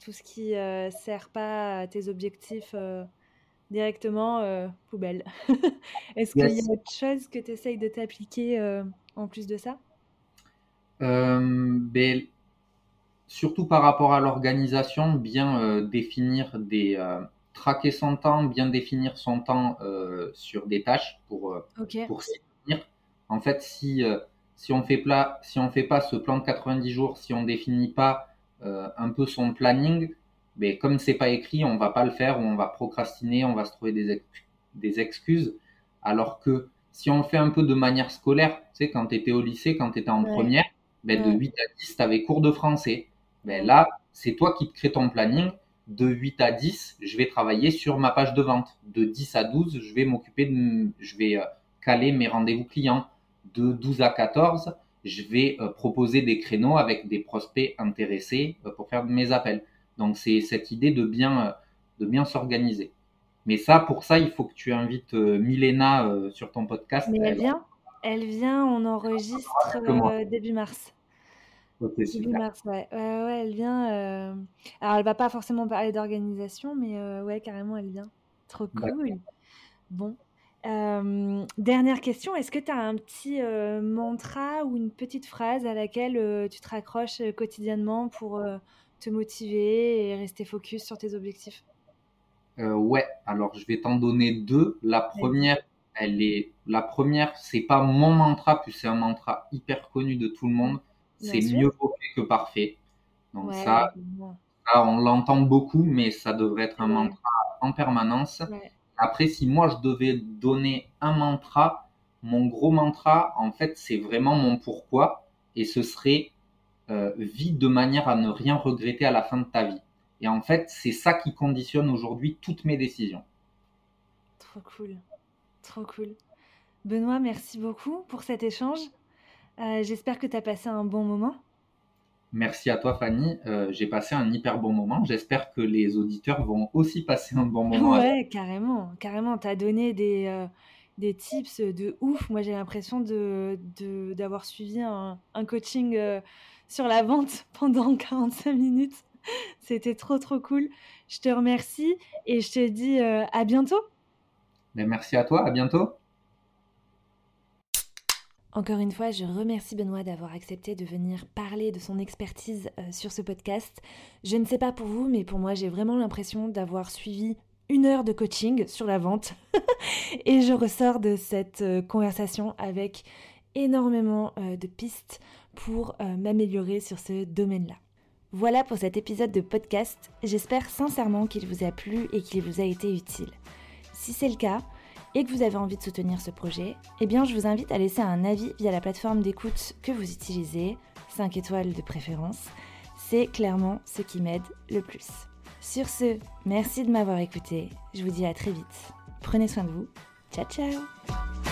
Speaker 1: tout ce qui euh, sert pas à tes objectifs euh, directement, euh, poubelle. Est-ce qu'il y a autre chose que tu essayes de t'appliquer en plus de ça?
Speaker 2: Ben, Surtout par rapport à l'organisation, bien définir des... traquer son temps, bien définir son temps sur des tâches pour, pour s'y tenir. En fait, si, si on fait si on fait pas ce plan de 90 jours, si on définit pas euh, un peu son planning, mais comme c'est pas écrit, on va pas le faire ou on va procrastiner, on va se trouver des, des excuses. Alors que si on le fait un peu de manière scolaire, tu sais, quand tu étais au lycée, quand tu étais en première, ben, de 8 à 10, tu avais cours de français. Ben, là, c'est toi qui te crée ton planning. De 8 à 10, je vais travailler sur ma page de vente. De 10 à 12, je vais m'occuper de, je vais euh, caler mes rendez-vous clients. De 12 à 14, je vais euh, proposer des créneaux avec des prospects intéressés euh, pour faire mes appels. Donc c'est cette idée de bien, de bien s'organiser. Mais ça, pour ça, il faut que tu invites Milena sur ton podcast.
Speaker 1: Mais elle, vient, elle vient, on enregistre début mars. début mars, ouais. ouais, elle vient. Alors, elle va pas forcément parler d'organisation, mais ouais, carrément, elle vient. Trop cool. Bon, euh, dernière question, est-ce que tu as un petit euh, mantra ou une petite phrase à laquelle euh, tu te raccroches quotidiennement pour te motiver et rester focus sur tes objectifs?
Speaker 2: Ouais, alors je vais t'en donner deux. La première, elle est, la première, c'est pas mon mantra, puis c'est un mantra hyper connu de tout le monde. C'est mieux fait que parfait. Donc ça, on l'entend beaucoup, mais ça devrait être un mantra en permanence. Après, si moi je devais donner un mantra, mon gros mantra, en fait, c'est vraiment mon pourquoi. Et ce serait euh, vie de manière à ne rien regretter à la fin de ta vie. Et en fait, c'est ça qui conditionne aujourd'hui toutes mes décisions.
Speaker 1: Trop cool. Trop cool. Benoît, merci beaucoup pour cet échange. Euh, j'espère que tu as passé un bon moment.
Speaker 2: Merci à toi, Fanny. Euh, j'ai passé un hyper bon moment. J'espère que les auditeurs vont aussi passer un bon moment.
Speaker 1: Ouais, carrément. Carrément. Tu as donné des, euh, des tips de ouf. Moi, j'ai l'impression d'avoir de, d'avoir suivi un, un coaching sur la vente pendant 45 minutes. C'était trop, trop cool. Je te remercie et je te dis à bientôt.
Speaker 2: Ben, merci à toi. À bientôt.
Speaker 1: Encore une fois, je remercie Benoît d'avoir accepté de venir parler de son expertise euh, sur ce podcast. Je ne sais pas pour vous, mais pour moi, j'ai vraiment l'impression d'avoir suivi une heure de coaching sur la vente. et je ressors de cette euh, conversation avec énormément euh, de pistes pour m'améliorer sur ce domaine-là. Voilà pour cet épisode de podcast. J'espère sincèrement qu'il vous a plu et qu'il vous a été utile. Si c'est le cas, et que vous avez envie de soutenir ce projet, eh bien je vous invite à laisser un avis via la plateforme d'écoute que vous utilisez, 5 étoiles de préférence. C'est clairement ce qui m'aide le plus. Sur ce, merci de m'avoir écouté. Je vous dis à très vite. Prenez soin de vous. Ciao ciao